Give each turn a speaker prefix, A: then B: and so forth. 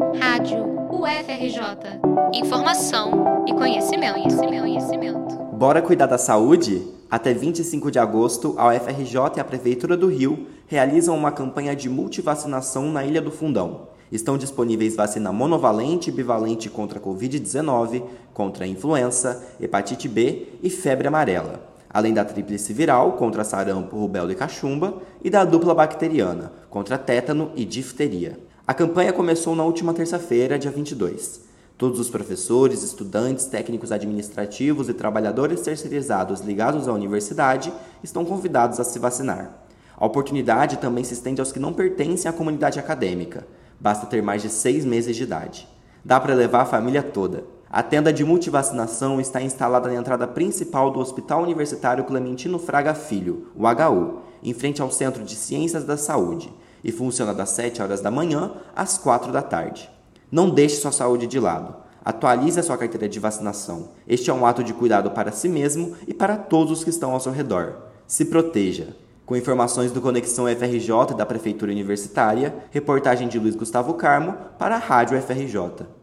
A: Rádio UFRJ. Informação e conhecimento, conhecimento, conhecimento.
B: Bora cuidar da saúde? Até 25 de agosto, a UFRJ e a Prefeitura do Rio realizam uma campanha de multivacinação na Ilha do Fundão. Estão disponíveis vacina monovalente e bivalente contra a Covid-19, contra a influenza, hepatite B e febre amarela além da tríplice viral contra sarampo, rubéola e cachumba e da dupla bacteriana contra tétano e difteria. A campanha começou na última terça-feira, dia 22. Todos os professores, estudantes, técnicos administrativos e trabalhadores terceirizados ligados à universidade estão convidados a se vacinar. A oportunidade também se estende aos que não pertencem à comunidade acadêmica. Basta ter mais de seis meses de idade. Dá para levar a família toda. A tenda de multivacinação está instalada na entrada principal do Hospital Universitário Clementino Fraga Filho, o HU, em frente ao Centro de Ciências da Saúde, e funciona das 7 horas da manhã às 4 da tarde. Não deixe sua saúde de lado. Atualize a sua carteira de vacinação. Este é um ato de cuidado para si mesmo e para todos os que estão ao seu redor. Se proteja. Com informações do Conexão FRJ e da Prefeitura Universitária, reportagem de Luiz Gustavo Carmo para a Rádio FRJ.